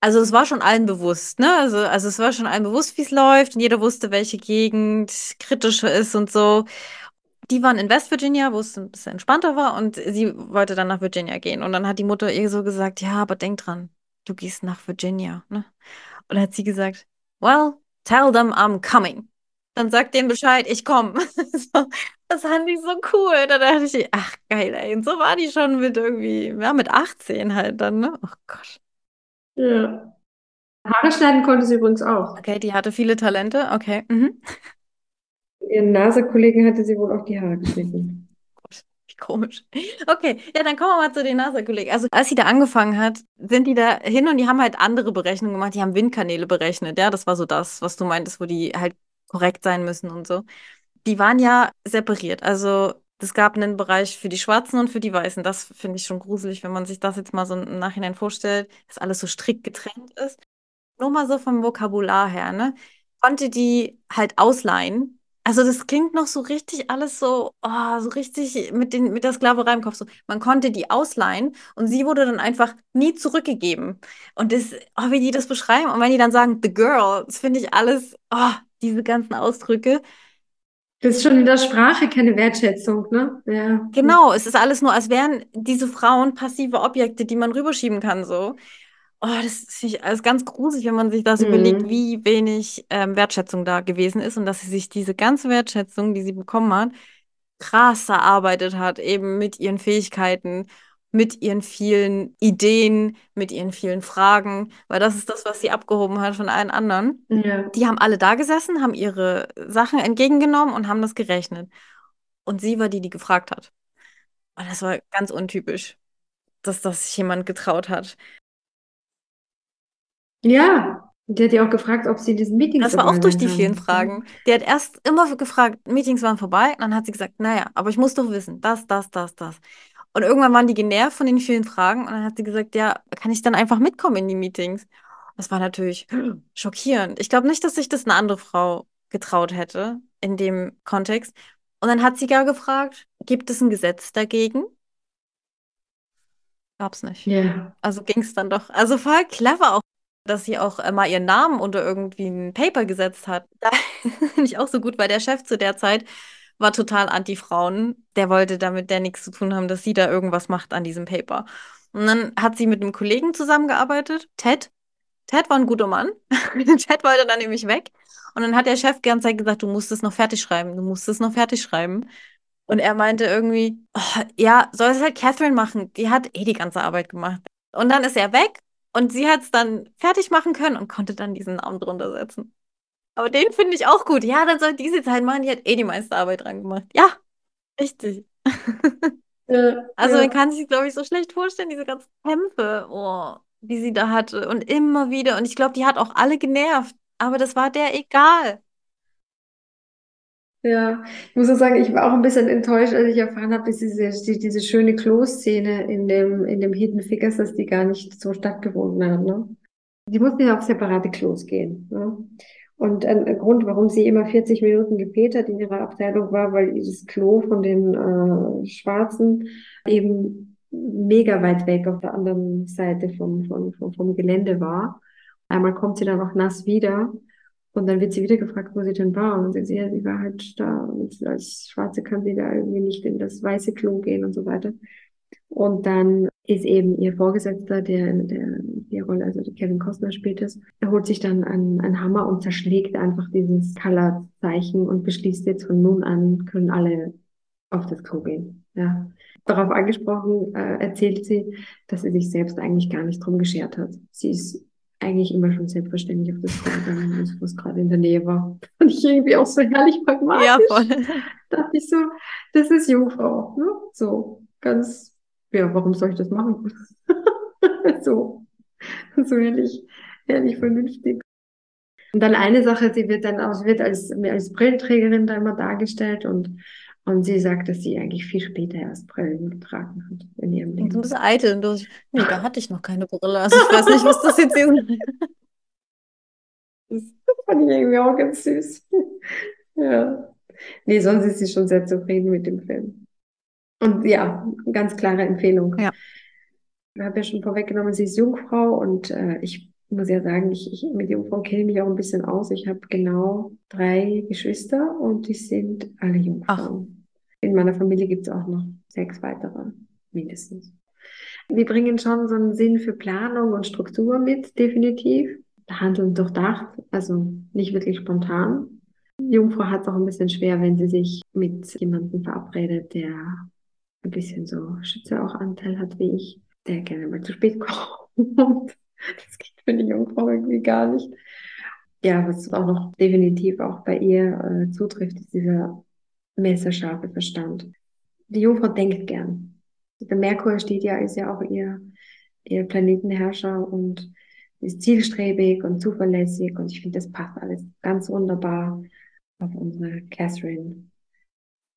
Also es war schon allen bewusst, ne? Also, also es war schon allen bewusst, wie es läuft und jeder wusste, welche Gegend kritischer ist und so die waren in West Virginia, wo es ein bisschen entspannter war und sie wollte dann nach Virginia gehen. Und dann hat die Mutter ihr so gesagt, ja, aber denk dran, du gehst nach Virginia. Ne? Und dann hat sie gesagt, well, tell them I'm coming. Dann sagt denen Bescheid, ich komme. so, das fand ich so cool. Da dachte ich, ach geil, ey. Und so war die schon mit irgendwie, ja, mit 18 halt dann, ne? Oh Gott. Ja. Haare schneiden konnte sie übrigens auch. Okay, die hatte viele Talente, okay. Mhm. Ihren NASA-Kollegen hatte sie wohl auch die Haare geschnitten. Komisch. Okay, ja, dann kommen wir mal zu den NASA-Kollegen. Also, als sie da angefangen hat, sind die da hin und die haben halt andere Berechnungen gemacht. Die haben Windkanäle berechnet. Ja, das war so das, was du meintest, wo die halt korrekt sein müssen und so. Die waren ja separiert. Also, es gab einen Bereich für die Schwarzen und für die Weißen. Das finde ich schon gruselig, wenn man sich das jetzt mal so im Nachhinein vorstellt, dass alles so strikt getrennt ist. Nur mal so vom Vokabular her, ne? Konnte die halt ausleihen also das klingt noch so richtig alles so, oh, so richtig mit, den, mit der Sklaverei im Kopf. So. Man konnte die ausleihen und sie wurde dann einfach nie zurückgegeben. Und das, oh, wie die das beschreiben und wenn die dann sagen, the girl, das finde ich alles, oh, diese ganzen Ausdrücke. Das ist schon in der Sprache keine Wertschätzung, ne? Ja. Genau, es ist alles nur, als wären diese Frauen passive Objekte, die man rüberschieben kann, so. Oh, das finde ich alles ganz gruselig, wenn man sich das mhm. überlegt, wie wenig ähm, Wertschätzung da gewesen ist und dass sie sich diese ganze Wertschätzung, die sie bekommen hat, krass erarbeitet hat, eben mit ihren Fähigkeiten, mit ihren vielen Ideen, mit ihren vielen Fragen, weil das ist das, was sie abgehoben hat von allen anderen. Ja. Die haben alle da gesessen, haben ihre Sachen entgegengenommen und haben das gerechnet. Und sie war die, die gefragt hat. Und das war ganz untypisch, dass das sich jemand getraut hat. Ja, der hat ja auch gefragt, ob sie diesen Meetings Das war auch durch die vielen Fragen. Der hat erst immer gefragt, Meetings waren vorbei, und dann hat sie gesagt, naja, aber ich muss doch wissen, das, das, das, das. Und irgendwann waren die genervt von den vielen Fragen und dann hat sie gesagt, ja, kann ich dann einfach mitkommen in die Meetings? Das war natürlich schockierend. Ich glaube nicht, dass sich das eine andere Frau getraut hätte in dem Kontext. Und dann hat sie gar gefragt, gibt es ein Gesetz dagegen? Gab's nicht. Ja. Also ging es dann doch. Also voll clever auch, dass sie auch äh, mal ihren Namen unter irgendwie ein Paper gesetzt hat. Da finde ich auch so gut, weil der Chef zu der Zeit war total anti-Frauen. Der wollte damit der nichts zu tun haben, dass sie da irgendwas macht an diesem Paper. Und dann hat sie mit einem Kollegen zusammengearbeitet, Ted. Ted war ein guter Mann. Ted wollte dann nämlich weg. Und dann hat der Chef die ganze Zeit gesagt, du musst es noch fertig schreiben, du musst es noch fertig schreiben. Und er meinte irgendwie, oh, ja, soll es halt Catherine machen. Die hat eh die ganze Arbeit gemacht. Und dann ist er weg und sie hat es dann fertig machen können und konnte dann diesen Namen drunter setzen. Aber den finde ich auch gut. Ja, dann soll die sie halt machen. Die hat eh die meiste Arbeit dran gemacht. Ja, richtig. Ja, Also ja. man kann sich, glaube ich, so schlecht vorstellen, diese ganzen Kämpfe, oh, die sie da hatte. Und immer wieder. Und ich glaube, die hat auch alle genervt. Aber das war der egal. Ja, ich muss auch sagen, ich war auch ein bisschen enttäuscht, als ich erfahren habe, dass diese, die, diese schöne Klo-Szene in dem, in dem Hidden Figures, dass die gar nicht so stattgefunden hat, ne? Die mussten ja auf separate Klos gehen, ne? Und ein, Grund, warum sie immer 40 Minuten gepäht hat in ihrer Abteilung war, weil dieses Klo von den äh, Schwarzen eben mega weit weg auf der anderen Seite vom, vom, vom, vom Gelände war. Einmal kommt sie dann auch nass wieder. Und dann wird sie wieder gefragt, wo sie denn war. Und dann sagt sie, ja, sie war halt da. Und als Schwarze kann sie da irgendwie nicht in das weiße Klo gehen und so weiter. Und dann ist eben ihr Vorgesetzter, der, der die Rolle, also der Kevin Costner spielt es, er holt sich dann einen, einen Hammer und zerschlägt einfach dieses Color-Zeichen und beschließt jetzt von nun an können alle auf das Klo gehen. Ja. Darauf angesprochen, äh, erzählt sie, dass sie sich selbst eigentlich gar nicht drum geschert hat. Sie ist eigentlich immer schon selbstverständlich auf das gegangen, was gerade in der Nähe war. Fand ich irgendwie auch so herrlich pragmatisch. Ja, voll. Dachte ich so, das ist Jungfrau, ne? So, ganz, ja, warum soll ich das machen? so, so ehrlich, ehrlich vernünftig. Und dann eine Sache, sie wird dann auch, wird als, als Brillenträgerin da immer dargestellt und, und sie sagt, dass sie eigentlich viel später erst Brillen getragen hat in ihrem Leben. bisschen eitel. Und du, nee, da hatte ich noch keine Brille. Also ich weiß nicht, was das jetzt ist. Das fand ich irgendwie auch ganz süß. Ja. Nee, sonst ist sie schon sehr zufrieden mit dem Film. Und ja, ganz klare Empfehlung. Ja. Ich habe ja schon vorweggenommen, sie ist Jungfrau und äh, ich muss ja sagen, ich, ich mit Jungfrauen kenne ich mich auch ein bisschen aus. Ich habe genau drei Geschwister und die sind alle Jungfrauen. In meiner Familie gibt es auch noch sechs weitere, mindestens. Die bringen schon so einen Sinn für Planung und Struktur mit, definitiv. Handeln durchdacht, also nicht wirklich spontan. Die Jungfrau hat es auch ein bisschen schwer, wenn sie sich mit jemandem verabredet, der ein bisschen so Schütze auch Anteil hat wie ich, der gerne mal zu spät kommt. Das geht für die Jungfrau irgendwie gar nicht. Ja, was auch noch definitiv auch bei ihr äh, zutrifft, ist dieser messerscharfe Verstand. Die Jungfrau denkt gern. Der Merkur steht ja, ist ja auch ihr, ihr Planetenherrscher und ist zielstrebig und zuverlässig und ich finde, das passt alles ganz wunderbar auf unsere Catherine.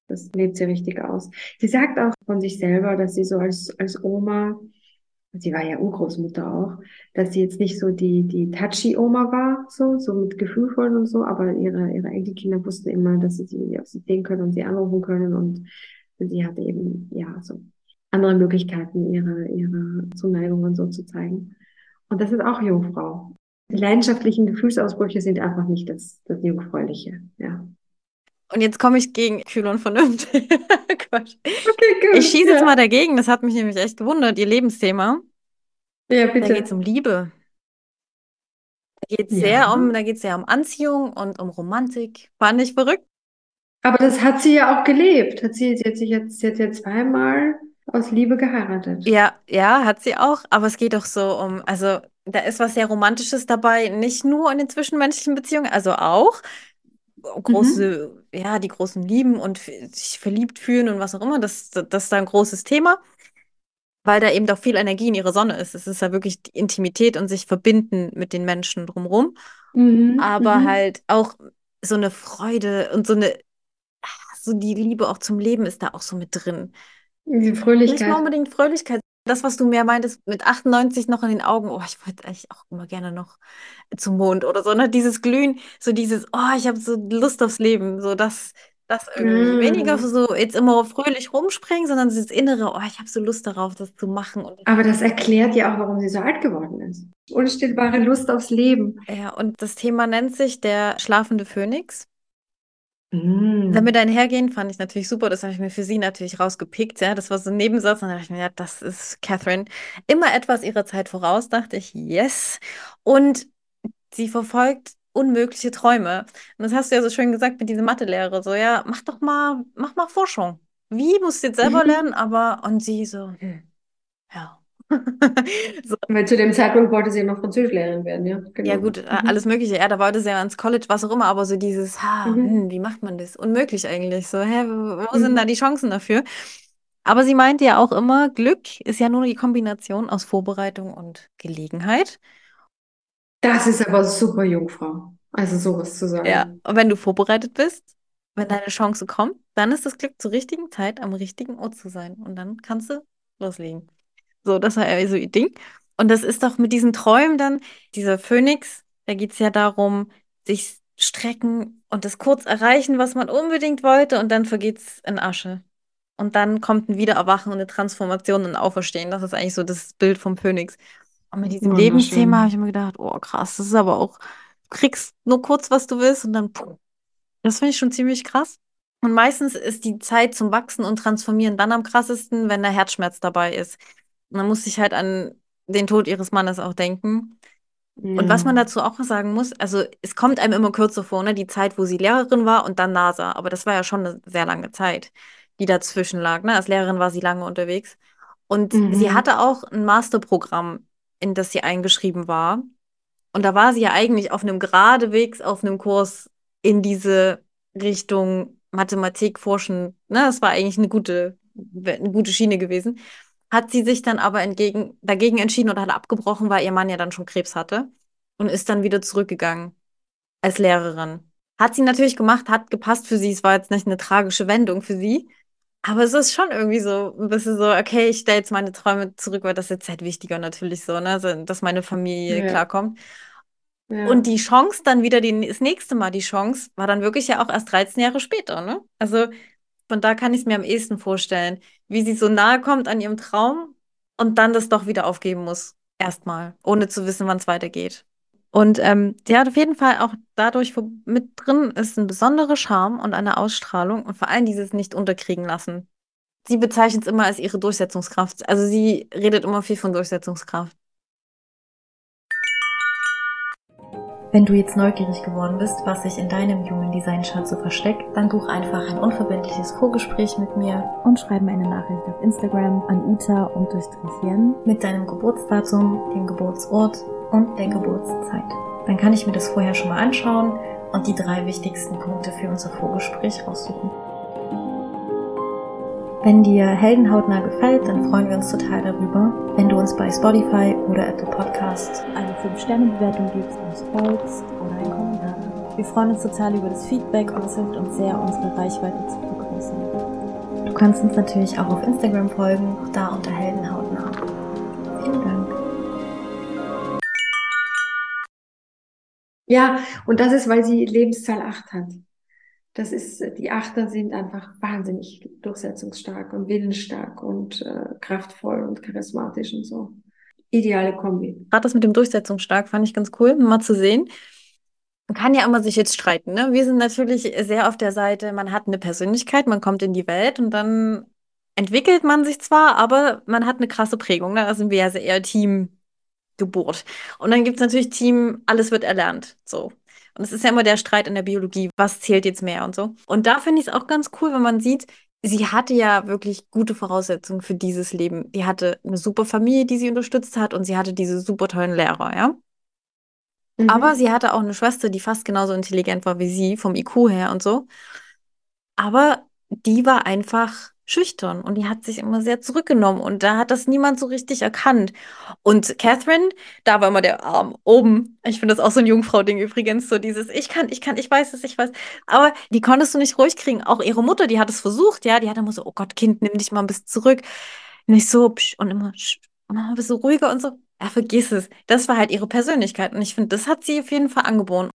Das lebt sie richtig aus. Sie sagt auch von sich selber, dass sie so als, als Oma, sie war ja Urgroßmutter auch, dass sie jetzt nicht so die, die touchy Oma war, so, so mit gefühlvollen und so, aber ihre, ihre Enkelkinder wussten immer, dass sie sie auf sie sehen können und sie anrufen können und sie hatte eben, ja, so andere Möglichkeiten, ihre, ihre Zuneigung und so zu zeigen. Und das ist auch Jungfrau. Die leidenschaftlichen Gefühlsausbrüche sind einfach nicht das, das Jungfräuliche, ja. Und jetzt komme ich gegen kühl und vernünftig. Quatsch. Okay, gut. Ich schieße jetzt ja. mal dagegen. Das hat mich nämlich echt gewundert. Ihr Lebensthema. Ja, Da bitte. geht es um Liebe. Da geht es Ja. sehr um, da geht's sehr um Anziehung und um Romantik. Fand ich verrückt. Aber das hat sie ja auch gelebt. Hat sie, sie hat sich jetzt, sie hat ja zweimal aus Liebe geheiratet. Ja, ja, hat sie auch. Aber es geht doch so um, also da ist was sehr Romantisches dabei, nicht nur in den zwischenmenschlichen Beziehungen, also auch große, ja, die großen Lieben und sich verliebt fühlen und was auch immer. Das, das ist da ein großes Thema, weil da eben doch viel Energie in ihrer Sonne ist. Es ist ja wirklich die Intimität und sich verbinden mit den Menschen drumherum. Mhm, aber mhm. halt auch so eine Freude und so eine, so die Liebe auch zum Leben ist da auch so mit drin. Nicht mal Fröhlichkeit. unbedingt Fröhlichkeit. Das, was du mir meintest, mit 98 noch in den Augen, oh, ich wollte eigentlich auch immer gerne noch zum Mond oder so, ne? Dieses Glühen, so dieses, oh, ich habe so Lust aufs Leben, so das, das irgendwie. Weniger Mm. so jetzt immer fröhlich rumspringen, sondern dieses Innere, oh, ich habe so Lust darauf, das zu machen. Aber das erklärt ja auch, warum sie so alt geworden ist. Unstillbare Lust aufs Leben. ja, und das Thema nennt sich der schlafende Phönix. Mm. Damit einhergehen, fand ich natürlich super. Das habe ich mir für sie natürlich rausgepickt. Ja, das war so ein Nebensatz. Und dann dachte ich mir, ja, das ist Catherine. Immer etwas ihrer Zeit voraus, dachte ich, yes. Und sie verfolgt unmögliche Träume. Und das hast du ja so schön gesagt mit dieser Mathelehre. So, ja, mach doch mal, mach mal Forschung. Wie musst du jetzt selber lernen? Aber, und sie so, hm, ja. So, Weil zu dem Zeitpunkt wollte sie noch Französischlehrerin werden, ja, ja, genau. gut, äh, Mhm. alles Mögliche. Ja, da wollte sie ja ins College, was auch immer, aber so dieses, ha, Mhm. hm, wie macht man das? Unmöglich eigentlich. So, hä, wo wo sind Mhm. da die Chancen dafür? Aber sie meinte ja auch immer, Glück ist ja nur die Kombination aus Vorbereitung und Gelegenheit. Das ist aber super Jungfrau. Also sowas zu Ja, sagen. und wenn du vorbereitet bist, wenn deine Chance kommt, dann ist das Glück zur richtigen Zeit am richtigen Ort zu sein. Und dann kannst du loslegen. So, das war ja so ihr Ding. Und das ist doch mit diesen Träumen dann, dieser Phönix, da geht es ja darum, sich strecken und das kurz erreichen, was man unbedingt wollte, und dann vergeht es in Asche. Und dann kommt ein Wiedererwachen und eine Transformation und ein Auferstehen. Das ist eigentlich so das Bild vom Phönix. Und mit diesem Lebensthema habe ich mir gedacht, oh krass, das ist aber auch, du kriegst nur kurz, was du willst und dann, puh. Das finde ich schon ziemlich krass. Und meistens ist die Zeit zum Wachsen und Transformieren dann am krassesten, wenn der Herzschmerz dabei ist. Dann muss ich halt an den Tod ihres Mannes auch denken. Und was man Ja. dazu auch sagen muss, also es kommt einem immer kürzer vor, ne? Die Zeit, wo sie Lehrerin war und dann NASA. Aber das war ja schon eine sehr lange Zeit, die dazwischen lag. Ne? Als Lehrerin war sie lange unterwegs. Und sie Mhm. hatte auch ein Masterprogramm, in das sie eingeschrieben war. Und da war sie ja eigentlich auf einem geradewegs, auf einem Kurs in diese Richtung Mathematik forschen. Ne? Das war eigentlich eine gute, eine gute Schiene gewesen. Hat sie sich dann aber entgegen, dagegen entschieden oder hat abgebrochen, weil ihr Mann ja dann schon Krebs hatte und ist dann wieder zurückgegangen als Lehrerin. Hat sie natürlich gemacht, hat gepasst für sie. Es war jetzt nicht eine tragische Wendung für sie. Aber es ist schon irgendwie so ein bisschen so, okay, ich stelle jetzt meine Träume zurück, weil das ist jetzt halt wichtiger natürlich so, ne? So, dass meine Familie Ja. klarkommt. Ja. Und die Chance dann wieder, die, das nächste Mal die Chance, war dann wirklich ja auch erst 13 Jahre später, ne? Also von da kann ich es mir am ehesten vorstellen, wie sie so nahe kommt an ihrem Traum und dann das doch wieder aufgeben muss. Erstmal, ohne zu wissen, wann es weitergeht. Und ähm, sie hat auf jeden Fall auch dadurch wo mit drin ist ein besonderer Charme und eine Ausstrahlung und vor allem dieses nicht unterkriegen lassen. Sie bezeichnet es immer als ihre Durchsetzungskraft. Also sie redet immer viel von Durchsetzungskraft. Wenn du jetzt neugierig geworden bist, was sich in deinem Human Design Chart so versteckt, dann buch einfach ein unverbindliches Vorgespräch mit mir und schreib mir eine Nachricht auf Instagram an uta jen mit deinem Geburtsdatum, dem Geburtsort und der Geburtszeit. Dann kann ich mir das vorher schon mal anschauen und die drei wichtigsten Punkte für unser Vorgespräch raussuchen. Wenn dir Heldenhautnah gefällt, dann freuen wir uns total darüber, wenn du uns bei Spotify oder Apple Podcast eine 5-Sterne-Bewertung gibst, uns folgst oder einen Kommentar. Wir freuen uns total über das Feedback und es hilft uns sehr, unsere Reichweite zu vergrößern. Du kannst uns natürlich auch auf Instagram folgen, da unter Heldenhautnah. Vielen Dank. Ja, und das ist, weil sie Lebenszahl 8 hat. Das ist, die Achter sind einfach wahnsinnig durchsetzungsstark und willensstark und äh, kraftvoll und charismatisch und so. Ideale Kombi. Gerade das mit dem Durchsetzungsstark fand ich ganz cool, mal zu sehen. Man kann ja immer sich jetzt streiten, ne? Wir sind natürlich sehr auf der Seite, man hat eine Persönlichkeit, man kommt in die Welt und dann entwickelt man sich zwar, aber man hat eine krasse Prägung, ne? Da sind wir ja sehr eher Teamgeburt. Und dann gibt es natürlich Team, alles wird erlernt, so. Und es ist ja immer der Streit in der Biologie, was zählt jetzt mehr und so. Und da finde ich es auch ganz cool, wenn man sieht, sie hatte ja wirklich gute Voraussetzungen für dieses Leben. Die hatte eine super Familie, die sie unterstützt hat und sie hatte diese super tollen Lehrer, ja. Mhm. Aber sie hatte auch eine Schwester, die fast genauso intelligent war wie sie, vom IQ her und so. Aber die war einfach schüchtern und die hat sich immer sehr zurückgenommen und da hat das niemand so richtig erkannt. Und Catherine, da war immer der Arm oben. Ich finde das auch so ein Jungfrau-Ding übrigens, so dieses Ich kann, ich kann, ich weiß es, ich weiß. Aber die konntest du nicht ruhig kriegen. Auch ihre Mutter, die hat es versucht, ja, die hat immer so, oh Gott, Kind, nimm dich mal ein bisschen zurück. Nicht so, psch, und immer, psch, ein bisschen ruhiger und so. Ja, vergiss es. Das war halt ihre Persönlichkeit und ich finde, das hat sie auf jeden Fall angeboren.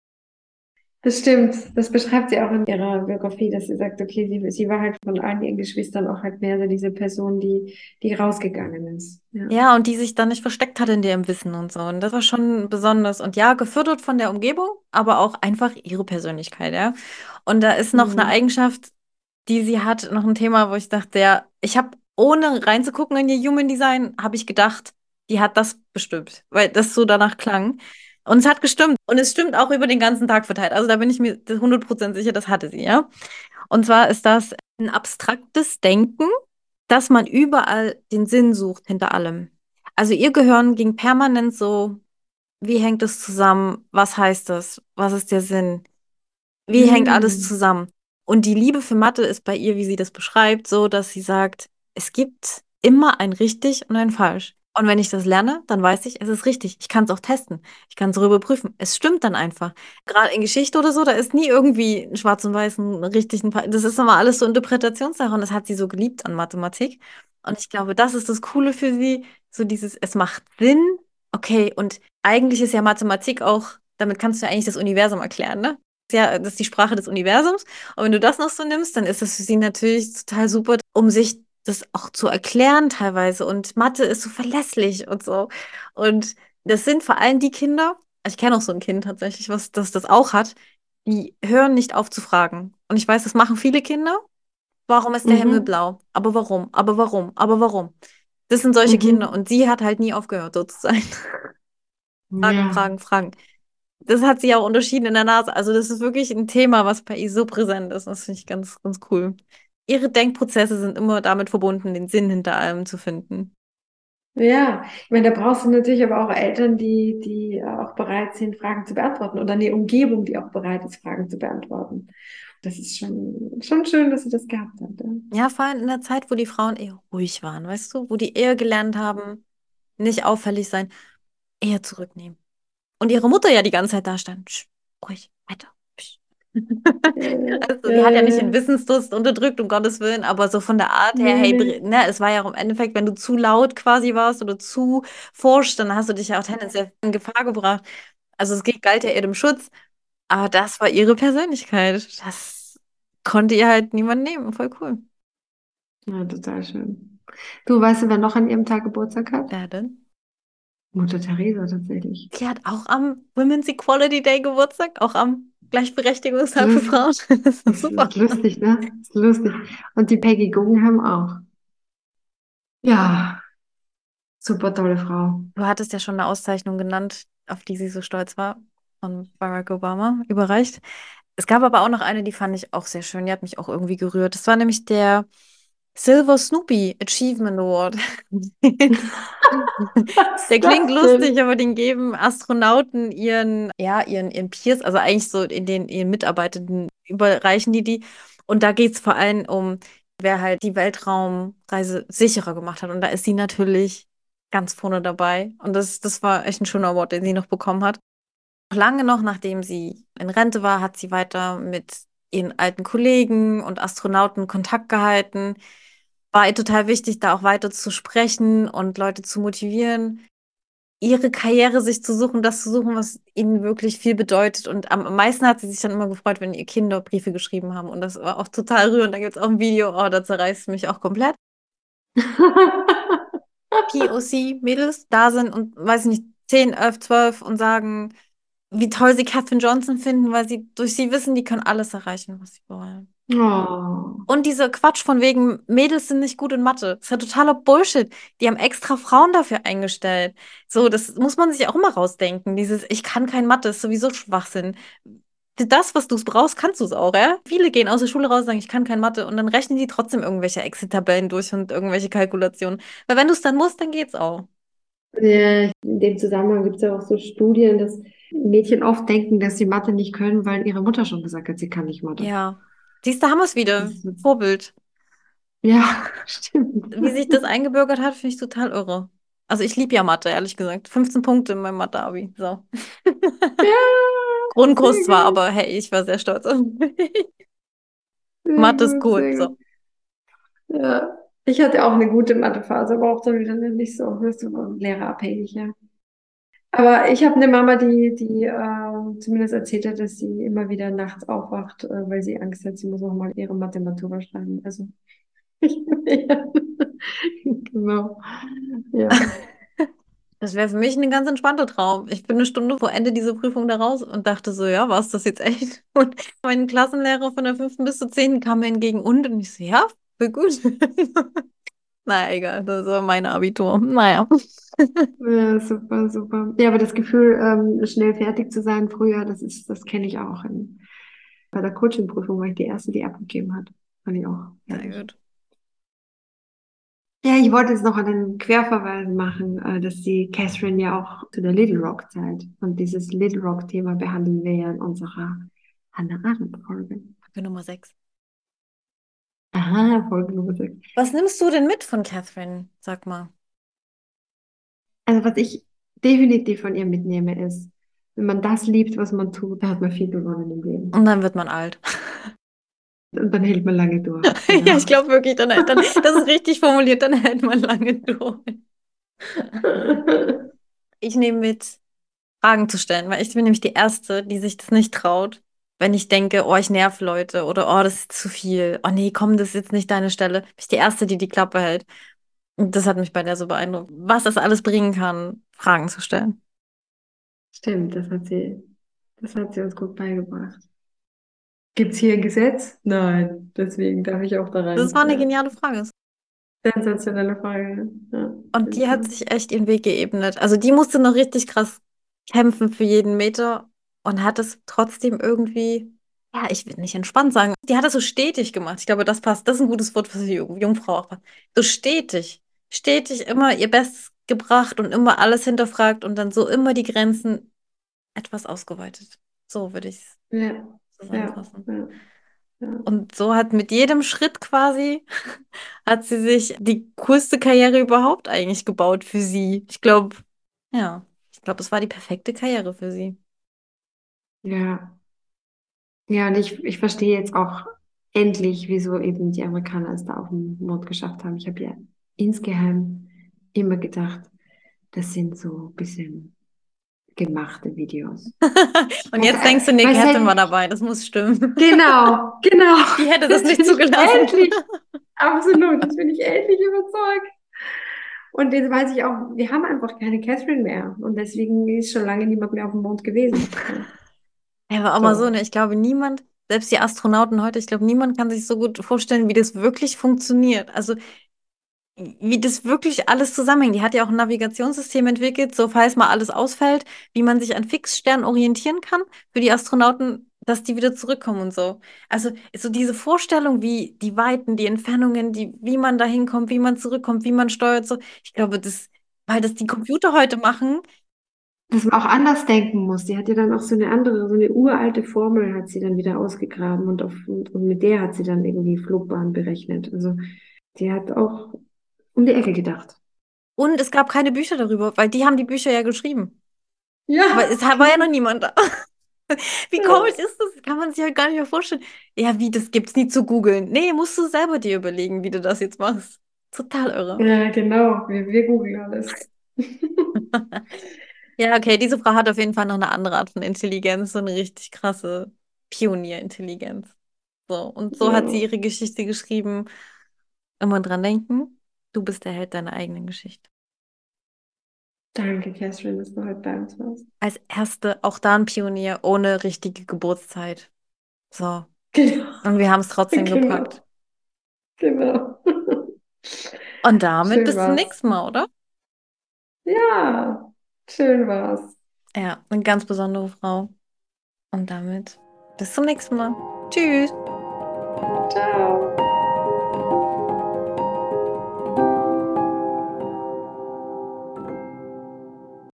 Das stimmt. Das beschreibt sie auch in ihrer Biografie, dass sie sagt, okay, sie, sie war halt von allen ihren Geschwistern auch halt mehr so diese Person, die, die rausgegangen ist. Ja. Ja, und die sich dann nicht versteckt hat in ihrem Wissen und so. Und das war schon besonders. Und ja, gefördert von der Umgebung, aber auch einfach ihre Persönlichkeit, ja. Und da ist noch eine Mhm. Eigenschaft, die sie hat, noch ein Thema, wo ich dachte, ja, ich habe, ohne reinzugucken in ihr Human Design, habe ich gedacht, die hat das bestimmt, weil das so danach klang. Und es hat gestimmt. Und es stimmt auch über den ganzen Tag verteilt. Also da bin ich mir 100% sicher, das hatte sie, ja. Und zwar ist das ein abstraktes Denken, dass man überall den Sinn sucht hinter allem. Also ihr Gehirn ging permanent so, wie hängt es zusammen? Was heißt das? Was ist der Sinn? Wie hängt alles Mhm. zusammen? Und die Liebe für Mathe ist bei ihr, wie sie das beschreibt, so, dass sie sagt, es gibt immer ein richtig und ein falsch. Und wenn ich das lerne, dann weiß ich, es ist richtig. Ich kann es auch testen. Ich kann es überprüfen. Es stimmt dann einfach. Gerade in Geschichte oder so, da ist nie irgendwie ein Schwarz und Weiß, ein richtig, ein Das ist immer alles so Interpretationssache und das hat sie so geliebt an Mathematik. Und ich glaube, das ist das Coole für sie. So dieses, es macht Sinn. Okay, und eigentlich ist ja Mathematik auch, damit kannst du ja eigentlich das Universum erklären, ne? ja, das ist die Sprache des Universums. Und wenn du das noch so nimmst, dann ist das für sie natürlich total super, um sich das auch zu erklären teilweise. Und Mathe ist so verlässlich und so. Und das sind vor allem die Kinder, ich kenne auch so ein Kind tatsächlich, was das, das auch hat, die hören nicht auf zu fragen. Und ich weiß, das machen viele Kinder. Warum ist der Himmel Mhm. blau? Aber warum? Aber warum? Aber warum? Das sind solche Mhm. Kinder. Und sie hat halt nie aufgehört, so zu sein. Fragen, Ja. Fragen, Fragen. Das hat sie auch unterschieden in der Nase. Also das ist wirklich ein Thema, was bei ihr so präsent ist. Das finde ich ganz, ganz cool. Ihre Denkprozesse sind immer damit verbunden, den Sinn hinter allem zu finden. Ja, ich meine, da brauchst du natürlich aber auch Eltern, die, die auch bereit sind, Fragen zu beantworten oder eine Umgebung, die auch bereit ist, Fragen zu beantworten. Das ist schon, schon schön, dass sie das gehabt hat. Ja. Ja, vor allem in der Zeit, wo die Frauen eher ruhig waren, weißt du, wo die eher gelernt haben, nicht auffällig sein, eher zurücknehmen. Und ihre Mutter ja die ganze Zeit da stand, ruhig, weiter. Also die hat ja nicht den Wissensdurst unterdrückt, um Gottes Willen, aber so von der Art her, hey, ne, es war ja auch im Endeffekt, wenn du zu laut quasi warst oder zu forsch, dann hast du dich ja auch tendenziell in Gefahr gebracht. Also es galt ja ihr dem Schutz, aber das war ihre Persönlichkeit. Das konnte ihr halt niemand nehmen. Voll cool. Ja, total schön. Du, weißt du, wer noch an ihrem Tag Geburtstag hat? Ja, denn? Mutter Teresa tatsächlich. Sie hat auch am Women's Equality Day Geburtstag, auch am Gleichberechtigungstag für Mhm. Frauen. Das ist Das super. ist lustig, ne? Das ist lustig. Und die Peggy Guggenheim auch. Ja, super tolle Frau. Du hattest ja schon eine Auszeichnung genannt, auf die sie so stolz war, von Barack Obama überreicht. Es gab aber auch noch eine, die fand ich auch sehr schön. Die hat mich auch irgendwie gerührt. Das war nämlich der Silver Snoopy Achievement Award. Der klingt lustig, aber den geben Astronauten ihren, ja, ihren, ihren Peers, also eigentlich so in den ihren Mitarbeitenden überreichen die die. Und da geht es vor allem um, wer halt die Weltraumreise sicherer gemacht hat. Und da ist sie natürlich ganz vorne dabei. Und das, das war echt ein schöner Award, den sie noch bekommen hat. Lange noch, nachdem sie in Rente war, hat sie weiter mit ihren alten Kollegen und Astronauten Kontakt gehalten. War total wichtig, da auch weiter zu sprechen und Leute zu motivieren, ihre Karriere sich zu suchen, das zu suchen, was ihnen wirklich viel bedeutet. Und am meisten hat sie sich dann immer gefreut, wenn ihr Kinder Briefe geschrieben haben. Und das war auch total rührend. Da gibt es auch ein Video, oh, da zerreißt mich auch komplett. POC-Mädels da sind und, weiß ich nicht, 10, 11, 12 und sagen, wie toll sie Katherine Johnson finden, weil sie durch sie wissen, die können alles erreichen, was sie wollen. Oh. Und dieser Quatsch von wegen, Mädels sind nicht gut in Mathe. Das ist ja totaler Bullshit. Die haben extra Frauen dafür eingestellt. So, das muss man sich auch immer rausdenken. Dieses, ich kann kein Mathe, ist sowieso Schwachsinn. Das, was du brauchst, kannst du es auch, ja? Viele gehen aus der Schule raus und sagen, ich kann kein Mathe und dann rechnen die trotzdem irgendwelche Exit-Tabellen durch und irgendwelche Kalkulationen. Weil wenn du es dann musst, dann geht's auch. Ja, in dem Zusammenhang gibt es ja auch so Studien, dass Mädchen oft denken, dass sie Mathe nicht können, weil ihre Mutter schon gesagt hat, sie kann nicht Mathe. Ja. Siehst du, haben wir es wieder. Das ist- Vorbild. Ja, stimmt. Wie sich das eingebürgert hat, finde ich total irre. Also ich liebe ja Mathe, ehrlich gesagt. 15 Punkte in meinem Mathe-Abi. So. Ja, Grundkurs zwar, aber hey, ich war sehr stolz auf mich. Mathe ist gut, cool. So. Ja, ich hatte auch eine gute Mathephase, aber auch dann wieder nicht so, wirst du lehrerabhängig, ja. Aber ich habe eine Mama, die, die äh, zumindest erzählt hat, dass sie immer wieder nachts aufwacht, äh, weil sie Angst hat, sie muss noch mal ihre Mathematura schreiben. Also. Genau. Ja. Das wäre für mich ein ganz entspannter Traum. Ich bin eine Stunde vor Ende dieser Prüfung da raus und dachte so, ja, war es das jetzt echt? Und mein Klassenlehrer von der fünften bis zur zehnten kam mir entgegen und, und ich so, ja, voll gut. Naja, egal, das war mein Abitur. Naja. Ja, super, super. Ja, aber das Gefühl, ähm, schnell fertig zu sein früher, das ist, das kenne ich auch. In, bei der Coaching-Prüfung war ich die erste, die abgegeben hat. Fand ich auch Sehr gut. Ja, ich wollte jetzt noch einen Querverweis machen, äh, dass die Catherine ja auch zu der Little Rock Zeit und dieses Little Rock Thema behandeln wir ja in unserer Hannah Arendt Folge. Folge Nummer 6. Aha, Nummer 6. Was nimmst du denn mit von Catherine? Sag mal. Also was ich definitiv von ihr mitnehme ist, wenn man das liebt, was man tut, da hat man viel gewonnen im Leben. Und dann wird man alt. Und dann hält man lange durch. Ja, Genau. ich glaube wirklich, dann, dann, das ist richtig formuliert, dann hält man lange durch. Ich nehme mit, Fragen zu stellen, weil ich bin nämlich die Erste, die sich das nicht traut, wenn ich denke, oh, ich nerv Leute oder oh, das ist zu viel. Oh nee, komm, das ist jetzt nicht deine Stelle. Bin ich die Erste, die die Klappe hält. Und das hat mich bei der so beeindruckt, was das alles bringen kann, Fragen zu stellen. Stimmt, das hat sie, das hat sie uns gut beigebracht. Gibt's hier ein Gesetz? Nein, deswegen darf ich auch da rein. Das war eine geniale Frage. Sensationelle Frage. Ja, Und die hat sich echt ihren Weg geebnet. Also die musste noch richtig krass kämpfen für jeden Meter und hat es trotzdem irgendwie, ja, ich will nicht entspannt sagen, die hat es so stetig gemacht. Ich glaube, das passt. Das ist ein gutes Wort für die Jung- Jungfrau auch passt. So stetig. Stetig immer ihr Bestes gebracht und immer alles hinterfragt und dann so immer die Grenzen etwas ausgeweitet. So würde ich es Ja, ja, zusammenfassen. ja, ja. Und so hat mit jedem Schritt quasi, hat sie sich die coolste Karriere überhaupt eigentlich gebaut für sie. Ich glaube, ja, ich glaube, es war die perfekte Karriere für sie. Ja, ja, und ich, ich verstehe jetzt auch endlich, wieso eben die Amerikaner es da auf den Mond geschafft haben. Ich habe ja insgeheim immer gedacht, das sind so ein bisschen gemachte Videos. Und jetzt denkst du, Catherine halt- war dabei, das muss stimmen. Genau, genau. Die hätte das nicht bin ich zugelassen. Endlich, absolut, das bin ich endlich überzeugt. Und jetzt weiß ich auch, wir haben einfach keine Catherine mehr. Und deswegen ist schon lange niemand mehr auf dem Mond gewesen. Ja, aber auch mal So. so, ne? Ich glaube, niemand, selbst die Astronauten heute, ich glaube, niemand kann sich so gut vorstellen, wie das wirklich funktioniert. Also, wie das wirklich alles zusammenhängt. Die hat ja auch ein Navigationssystem entwickelt, so falls mal alles ausfällt, wie man sich an Fixsternen orientieren kann für die Astronauten, dass die wieder zurückkommen und so. Also, so diese Vorstellung, wie die Weiten, die Entfernungen, die, wie man da hinkommt, wie man zurückkommt, wie man steuert, so. Ich glaube, das, weil das die Computer heute machen, Dass man auch anders denken muss. Die hat ja dann auch so eine andere, so eine uralte Formel hat sie dann wieder ausgegraben und, auf, und, und mit der hat sie dann irgendwie Flugbahn berechnet. Also die hat auch um die Ecke gedacht. Und es gab keine Bücher darüber, weil die haben die Bücher ja geschrieben. Ja. Aber es war ja noch niemand da. Wie Ja. komisch ist das? Kann man sich halt gar nicht mehr vorstellen. Ja, wie, das gibt's nie zu googeln. Nee, musst du selber dir überlegen, wie du das jetzt machst. Total irre. Ja, genau. Wir, wir googeln alles. Ja, okay, diese Frau hat auf jeden Fall noch eine andere Art von Intelligenz, so eine richtig krasse Pionierintelligenz. So, und so hat sie ihre Geschichte geschrieben. Immer dran denken, du bist der Held deiner eigenen Geschichte. Danke, Catherine, dass du heute bei uns warst. Als erste auch da ein Pionier ohne richtige Geburtszeit. So, Genau. und wir haben es trotzdem Genau. gepackt. Genau. Und damit Schön bis zum nächsten Mal, oder? Ja, schön war's. Ja, eine ganz besondere Frau. Und damit bis zum nächsten Mal. Tschüss. Ciao.